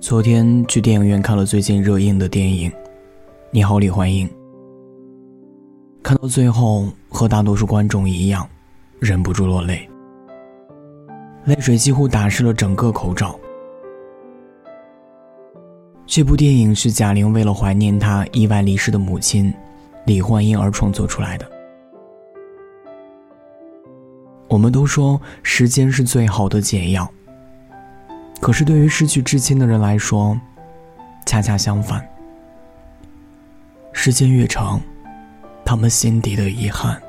昨天去电影院看了最近热映的电影《你好，李焕英》。看到最后，和大多数观众一样，忍不住落泪，泪水几乎打湿了整个口罩。这部电影是贾玲为了怀念她意外离世的母亲李焕英而创作出来的。我们都说时间是最好的解药，可是对于失去至亲的人来说，恰恰相反。时间越长，他们心底的遗憾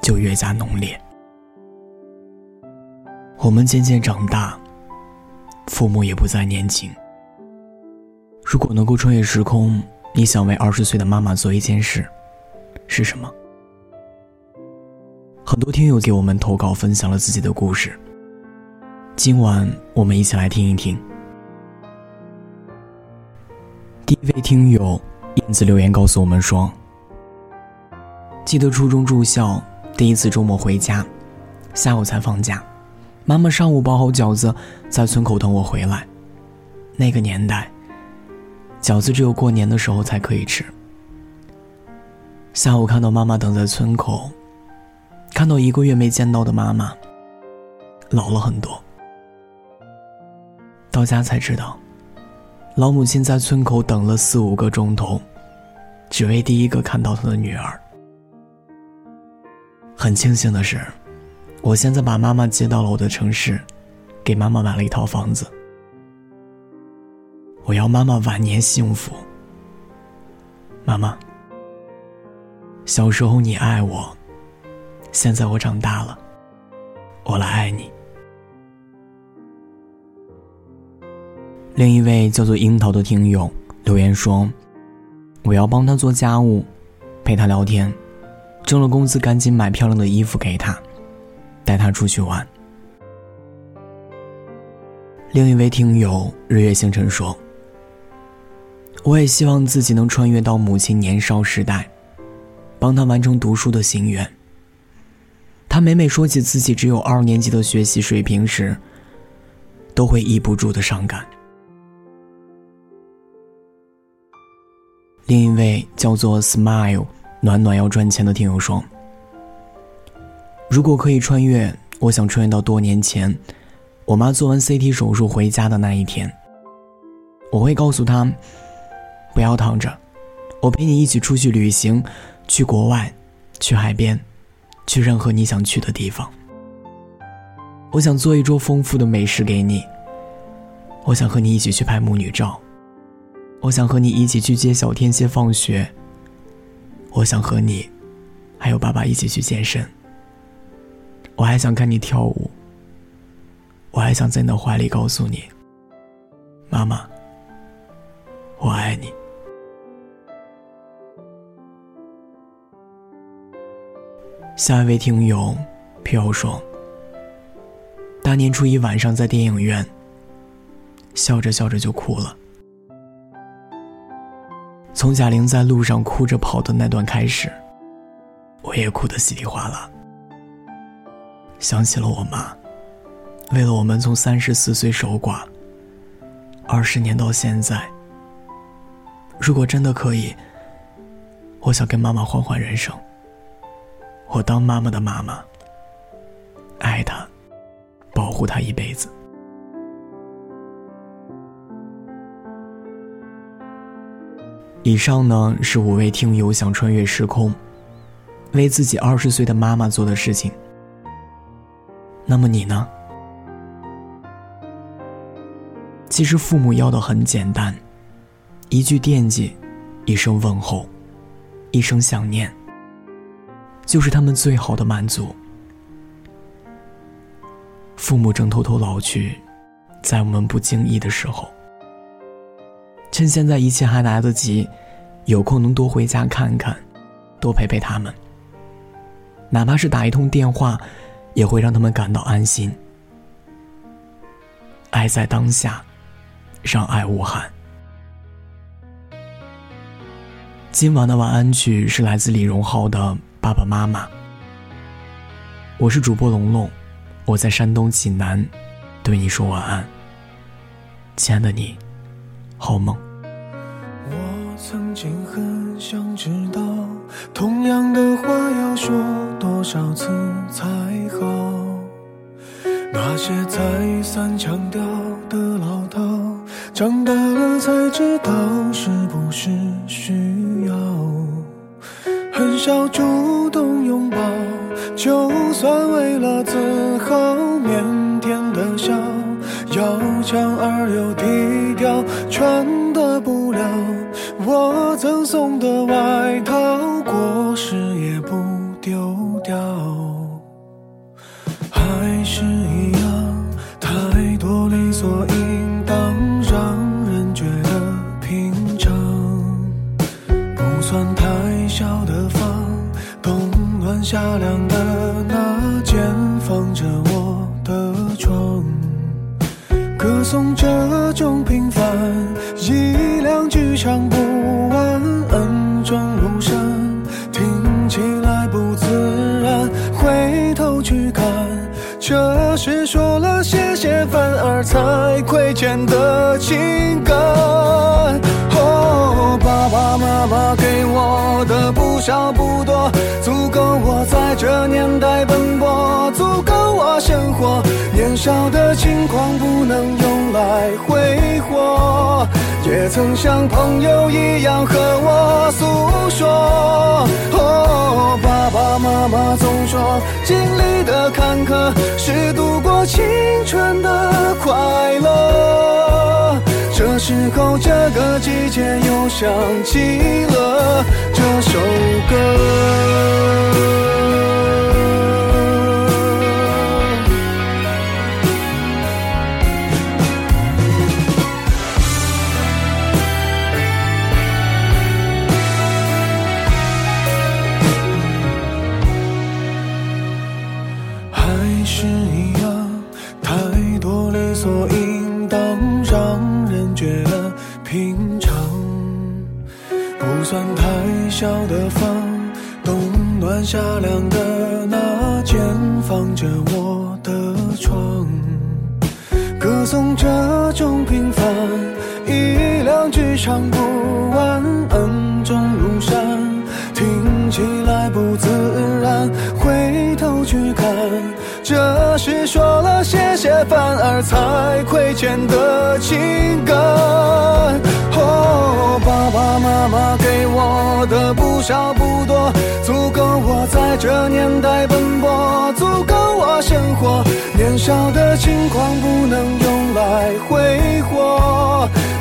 就越加浓烈。我们渐渐长大，父母也不再年轻。如果能够穿越时空，你想为二十岁的妈妈做一件事，是什么？很多听友给我们投稿，分享了自己的故事。今晚我们一起来听一听。第一位听友燕子留言告诉我们说：“记得初中住校，第一次周末回家，下午才放假，妈妈上午包好饺子，在村口等我回来。那个年代。”饺子只有过年的时候才可以吃。下午看到妈妈等在村口，看到一个月没见到的妈妈，老了很多。到家才知道，老母亲在村口等了四五个钟头，只为第一个看到她的女儿。很庆幸的是，我现在把妈妈接到了我的城市，给妈妈买了一套房子。我要妈妈晚年幸福。妈妈，小时候你爱我，现在我长大了，我来爱你。另一位叫做樱桃的听友留言说：“我要帮他做家务，陪他聊天，挣了工资赶紧买漂亮的衣服给他，带他出去玩。”另一位听友日月星辰说。我也希望自己能穿越到母亲年少时代，帮她完成读书的心愿。他每每说起自己只有二年级的学习水平时，都会抑不住的伤感。另一位叫做 Smile 暖暖要赚钱的听友说：“如果可以穿越，我想穿越到多年前，我妈做完 CT 手术回家的那一天。我会告诉她。”不要躺着，我陪你一起出去旅行，去国外，去海边，去任何你想去的地方。我想做一桌丰富的美食给你。我想和你一起去拍母女照。我想和你一起去接小天蝎放学。我想和你，还有爸爸一起去健身。我还想看你跳舞。我还想在你的怀里告诉你，妈妈，我爱你。下一位听友，飘说：“大年初一晚上在电影院，笑着笑着就哭了。从贾玲在路上哭着跑的那段开始，我也哭得稀里哗啦。想起了我妈，为了我们从三十四岁守寡，二十年到现在。如果真的可以，我想跟妈妈换换人生。”我当妈妈的妈妈，爱她，保护她一辈子。以上呢是五位听友想穿越时空，为自己二十岁的妈妈做的事情。那么你呢？其实父母要的很简单，一句惦记，一声问候，一声想念。就是他们最好的满足。父母正偷偷老去，在我们不经意的时候，趁现在一切还来得及，有空能多回家看看，多陪陪他们。哪怕是打一通电话，也会让他们感到安心。爱在当下，让爱无憾。今晚的晚安曲是来自李荣浩的。爸爸妈妈，我是主播龙龙，我在山东济南，对你说晚安，亲爱的你，好梦。曾经很想知道，同样的话要说多少次才好？那些再三强调的老套，长大了才知道是不是需要。很少主动拥抱，就算为了自豪，腼腆的笑，要强而又低调，穿送的外套，过时也不丢掉。还是一样，太多理所应当，让人觉得平常。不算太小的房，冬暖夏凉的那间，放着我的床。歌颂这种平凡，一两句唱不这是说了谢谢，反而才亏欠的情感。哦，爸爸妈妈给我的不少不多，足够我在这年代奔波，足够我生活。年少的轻狂不能用来挥霍，也曾像朋友一样和我不说。哦，爸爸妈妈总说，经历的坎坷是度过青春的快乐。这时候，这个季节又想起了这首歌。夏凉的那间，放着我的床。歌颂这种平凡，一两句唱不完，恩重如山，听起来不自然。回头去看，这是说了谢谢，反而才亏欠的情感。哦，爸爸妈妈给我的不少不多，足够我在这年代奔波，足够我生活。年少的轻狂不能用来挥，